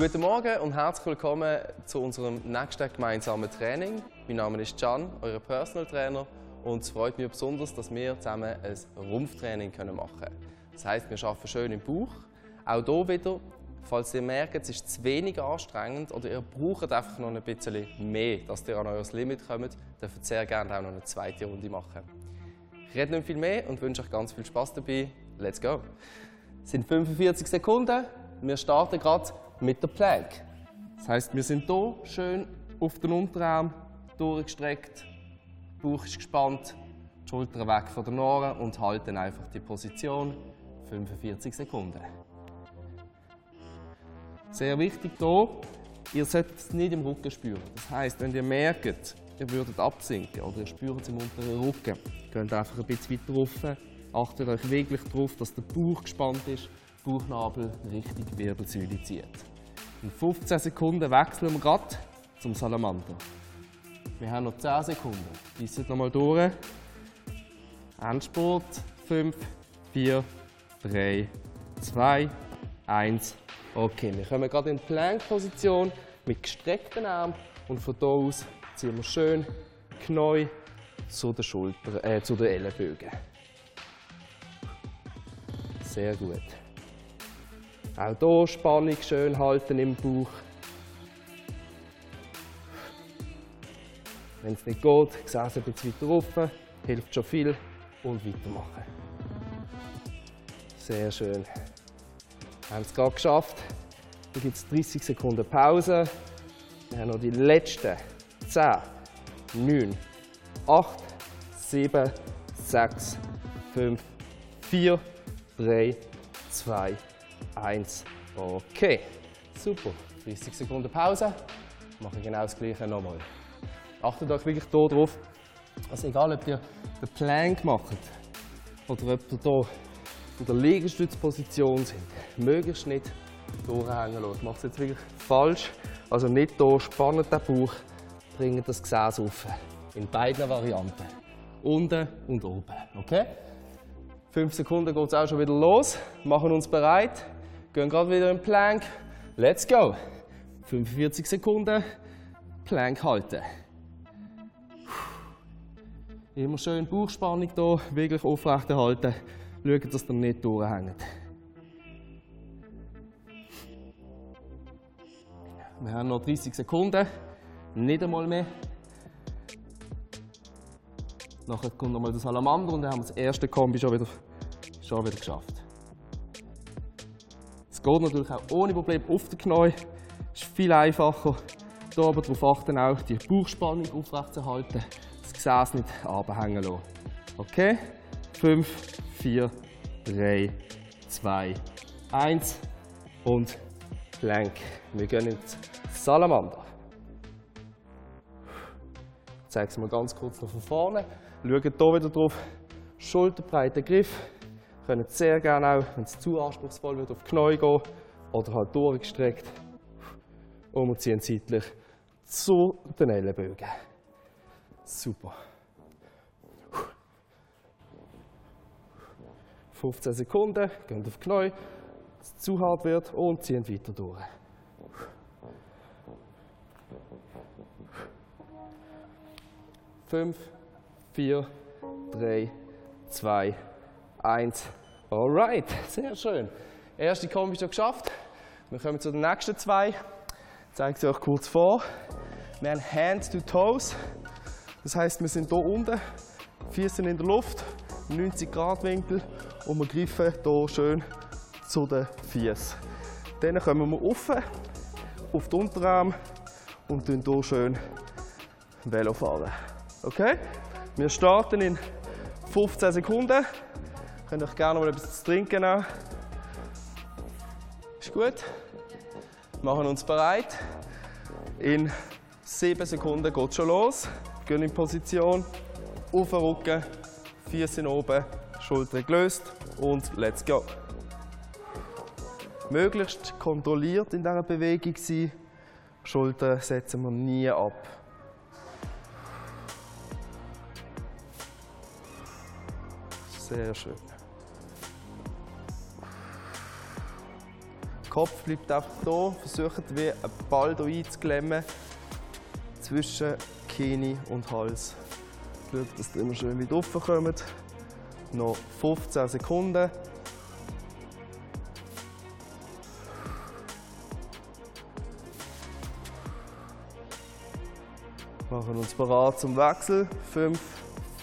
Guten Morgen und herzlich willkommen zu unserem nächsten gemeinsamen Training. Mein Name ist Can, euer Personal Trainer und es freut mich besonders, dass wir zusammen ein Rumpftraining machen können. Das heißt, wir arbeiten schön im Bauch. Auch hier wieder, falls ihr merkt, es ist zu wenig anstrengend oder ihr braucht einfach noch ein bisschen mehr, dass ihr an euer Limit kommt, dürft ihr sehr gerne auch noch eine zweite Runde machen. Ich rede nicht viel mehr und wünsche euch ganz viel Spaß dabei. Let's go! Es sind 45 Sekunden. Wir starten gerade mit der Plank. Das heißt, wir sind hier schön auf den Unterarm durchgestreckt, Bauch ist gespannt, die Schultern weg von den Ohren und halten einfach die Position 45 Sekunden. Sehr wichtig hier, ihr solltet es nicht im Rücken spüren. Das heißt, wenn ihr merkt, ihr würdet absinken oder ihr spürt es im unteren Rücken, geht einfach ein bisschen weiter rauf. Achtet euch wirklich darauf, dass der Bauch gespannt ist, Bauchnabel richtig Wirbelsäule zieht. In 15 Sekunden wechseln wir gerade zum Salamander. Wir haben noch 10 Sekunden. Beißt nochmal durch. Endspurt. 5, 4, 3, 2, 1. Okay, wir kommen gerade in die Plank-Position mit gestreckten Armen und von hier aus ziehen wir schön Knie zu den, Schultern, äh, zu den Ellenbögen. Sehr gut. Auch hier Spannung schön halten im Bauch. Wenn es nicht geht, Gesäß ein bisschen weiter rauf, hilft schon viel und weitermachen. Sehr schön. Wir haben es gerade geschafft. Dann gibt es 30 Sekunden Pause. Wir haben noch die letzten 10, 9, 8, 7, 6, 5, 4, 3, 2, 1. Okay, super. 30 Sekunden Pause. Machen genau das gleiche nochmal. Achtet euch wirklich hier drauf, dass egal ob ihr den Plank macht oder ob ihr hier in der Liegestützposition sind, möglichst nicht durchhängen lassen. Macht es jetzt wirklich falsch. Also nicht hier, spannen den Bauch, bringen das Gesäß auf. In beiden Varianten. Unten und oben. Okay? Fünf Sekunden geht es auch schon wieder los. Machen uns bereit. Gehen gerade wieder in Plank. Let's go. 45 Sekunden. Plank halten. Immer schön Bauchspannung hier, wirklich aufrechterhalten. Schauen, dass ihr nicht durchhängt. Wir haben noch 30 Sekunden, nicht einmal mehr. Nachher kommt nochmal der Salamander und dann haben wir das erste Kombi schon wieder, schon wieder geschafft. Es geht natürlich auch ohne Probleme auf den Knie. Ist viel einfacher. Hier aber darauf achten, auch die Bauchspannung aufrechtzuerhalten, das Gesäß nicht abhängen lassen. Okay? 5, 4, 3, 2, 1 und Plank. Wir gehen ins Salamander. Ich zeige es mal ganz kurz von vorne. Schaut hier wieder drauf. Schulterbreiter Griff. Könnt sehr gerne auch, wenn es zu anspruchsvoll wird, auf die Knie gehen oder halt durchgestreckt. Und wir ziehen seitlich zu den Ellenbögen. Super. 15 Sekunden, gehen auf die Knie, es zu hart wird und ziehen weiter durch. Fünf, vier, drei, zwei, eins. Alright, sehr schön. Erste Kombi schon geschafft. Wir kommen zu den nächsten zwei. Ich zeige sie euch kurz vor. Wir haben Hand to Toes. Das heißt, wir sind hier unten, Füße in der Luft, 90 Grad Winkel und wir greifen hier schön zu den Füßen. Dann kommen wir auf, auf den Unterarm und fahren hier schön Velo fahren. Okay? Wir starten in 15 Sekunden. Könnt euch gerne mal etwas zu trinken nehmen. Ist gut. Wir machen uns bereit. In 7 Sekunden geht es schon los. Gehen in Position. Auf den Rücken. Füße oben. Schultern gelöst. Und let's go. Möglichst kontrolliert in dieser Bewegung sein. Schultern setzen wir nie ab. Sehr schön. Kopf bleibt einfach da. Versucht wie einen Ball hier einzuklemmen zwischen Knie und Hals. Schaut, dass ihr immer schön wieder raufkommt. Noch 15 Sekunden. Machen uns bereit zum Wechsel. 5,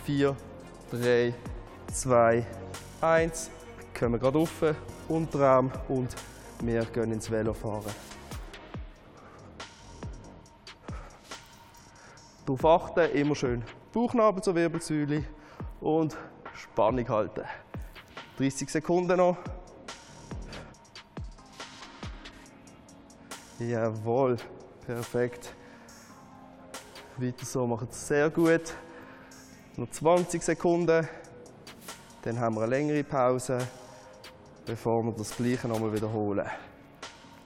4, 3, 2, 1. Kommen gerade rauf, Unterarm und wir gehen ins Velo fahren. Darauf achten, immer schön Bauchnabel zur Wirbelsäule und Spannung halten. 30 Sekunden noch. Jawohl, perfekt. Weiter so, macht es sehr gut. Noch 20 Sekunden. Dann haben wir eine längere Pause, bevor wir das Gleiche nochmal wiederholen.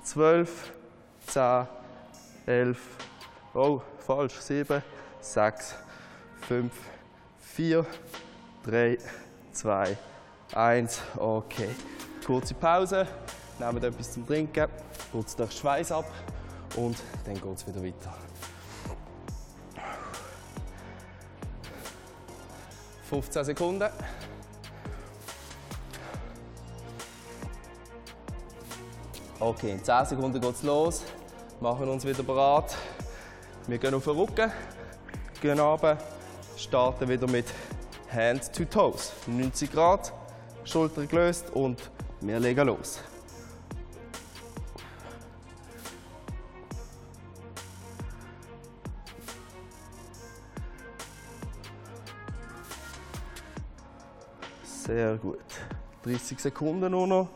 12, 10, 11, oh, falsch, 7, 6, 5, 4, 3, 2, 1. Okay. Kurze Pause, nehmen etwas zum Trinken, kurz den Schweiß ab und dann geht es wieder weiter. 15 Sekunden. Okay, in 10 Sekunden geht es los. Machen uns wieder bereit. Wir gehen auf den Rücken, gehen runter, starten wieder mit Hand to Toes. 90 Grad, Schulter gelöst und wir legen los. Sehr gut. 30 Sekunden nur noch.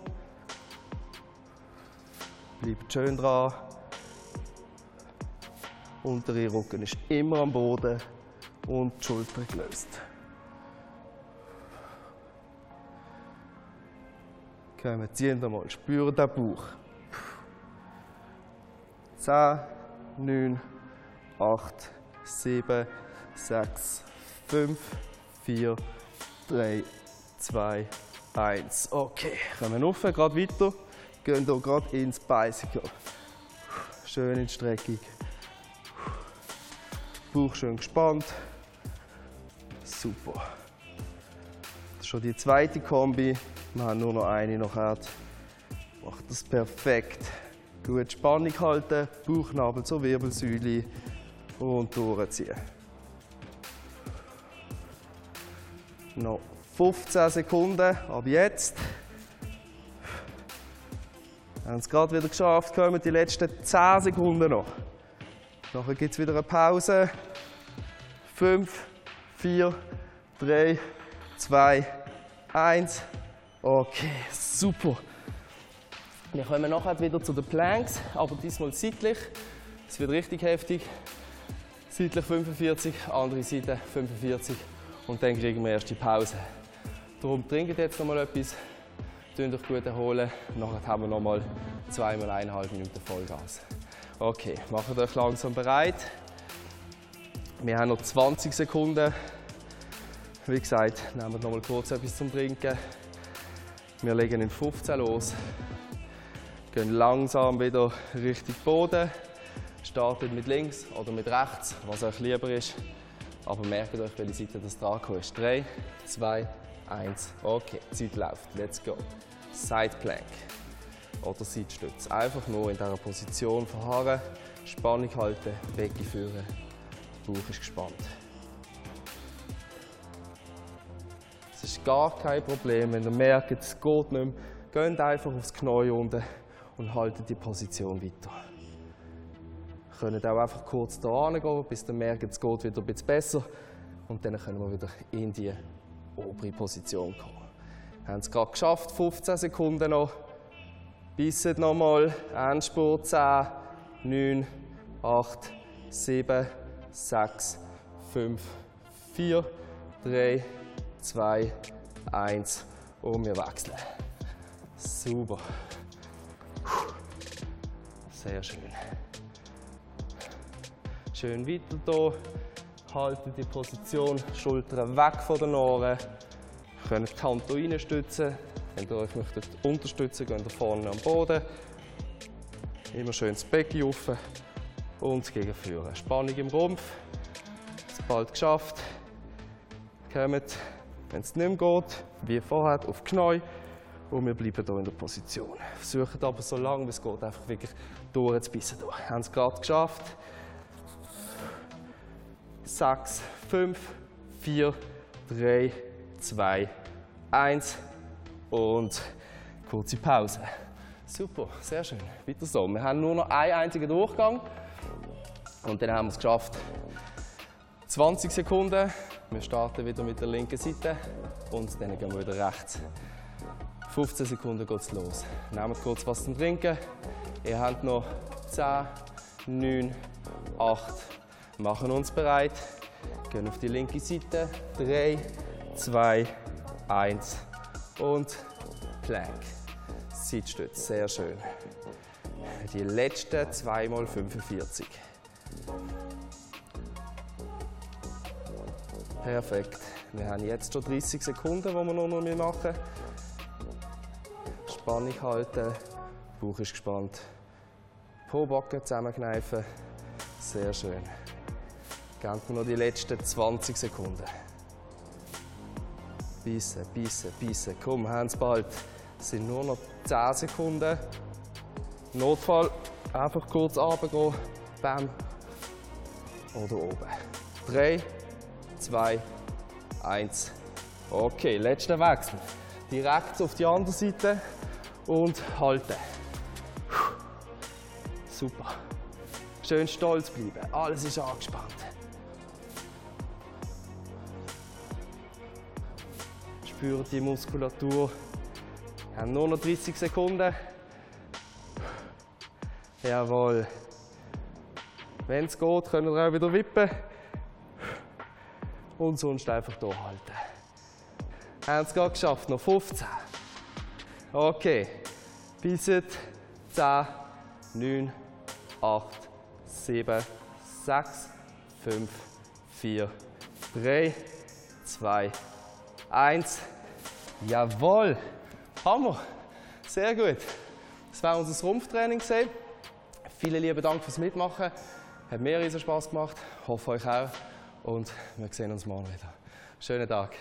Bleibt schön dran. Untere Rücken ist immer am Boden und die Schulter gelöst. Kommen, ziehen wir mal, spüren den Bauch. 10, 9, 8, 7, 6, 5, 4, 3, 2, 1. Okay, kommen wir rauf, gerade weiter. Gehen hier gerade ins Bicycle. Schön in Streckung. Bauch schön gespannt. Super. Das ist schon die zweite Kombi. Wir haben nur noch eine nachher. Macht das perfekt. Gut Spannung halten, Bauchnabel zur Wirbelsäule und durchziehen. Noch 15 Sekunden ab jetzt. Wir haben es gerade wieder geschafft, kommen die letzten 10 Sekunden noch. Nachher gibt es wieder eine Pause. 5, 4, 3, 2, 1. Okay, super. Wir kommen nachher wieder zu den Planks, aber diesmal seitlich. Es wird richtig heftig. Seitlich 45, andere Seite 45 und dann kriegen wir erst die Pause. Darum trinkt jetzt noch mal etwas, tun euch gut erholen. Nachher haben wir noch mal zweimal eineinhalb Minuten Vollgas. Okay, macht euch langsam bereit. Wir haben noch 20 Sekunden. Wie gesagt, nehmen wir noch mal kurz etwas zum Trinken. Wir legen in 15 los. Gehen langsam wieder Richtung Boden. Startet mit links oder mit rechts, was euch lieber ist. Aber merkt euch, welche Seite das dran ist. 3, 2, Eins. Okay, Zeit läuft. Let's go. Side Plank oder Seitstütz. Einfach nur in dieser Position verharren, Spannung halten, Becken führen. Bauch ist gespannt. Es ist gar kein Problem, wenn ihr merkt, es geht nicht mehr. Geht einfach aufs Knie unten und haltet die Position weiter. Ihr könnt auch einfach kurz da gehen, bis ihr merkt, es geht wieder ein bisschen besser. Und dann können wir wieder in die obere Position kommen. Wir haben es gerade geschafft, 15 Sekunden noch. Bissen nochmal, Endspurt 10, 9, 8, 7, 6, 5, 4, 3, 2, 1 und wir wechseln. Super. Sehr schön. Schön weiter hier. Haltet die Position, Schultern weg von den Ohren. Ihr könnt die Hand reinstützen. Wenn ihr euch möchtet unterstützen geht ihr vorne am Boden. Immer schön das Becken offen und gegen führen. Spannung im Rumpf. Bald geschafft. Kommt, wenn es nicht mehr geht, wie vorher, auf die Knie. Und wir bleiben hier in der Position. Versuchen aber so lange wie es geht, einfach wirklich durchzubissen. Haben es gerade geschafft. Sechs, fünf, vier, drei, zwei, eins und kurze Pause. Super, sehr schön. Weiter so. Wir haben nur noch einen einzigen Durchgang und dann haben wir es geschafft. 20 Sekunden. Wir starten wieder mit der linken Seite und dann gehen wir wieder rechts. 15 Sekunden geht es los. Nehmt kurz was zum Trinken. Ihr habt noch 10, 9, 8. Machen uns bereit. Gehen auf die linke Seite. 3, 2, 1 und Plank. Seitstütz, sehr schön. Die letzten 2 mal 45. Perfekt. Wir haben jetzt schon 30 Sekunden, die wir noch machen müssen. Spannung halten, Bauch ist gespannt. Po-Backen zusammenkneifen. Sehr schön. Geben wir noch die letzten 20 Sekunden. Bissen, bissen, bissen. Komm, haben es bald. Es sind nur noch 10 Sekunden. Notfall einfach kurz runtergehen. Bam. Oder oben. 3, 2, 1. Okay, letzter Wechsel. Direkt auf die andere Seite und halten. Super. Schön stolz bleiben. Alles ist angespannt. Spürt die Muskulatur. Wir haben nur noch 30 Sekunden. Jawohl. Wenn es geht, können wir auch wieder wippen und sonst einfach hier halten. Haben es gerade geschafft, noch 15. Okay, bissen 10, 9, 8, 7, 6, 5, 4, 3, 2, 1. Jawohl, Hammer, sehr gut. Das war unser Rumpftraining. Vielen lieben Dank fürs Mitmachen. Hat mir riesen Spaß gemacht, hoffe euch auch und wir sehen uns morgen wieder. Schönen Tag.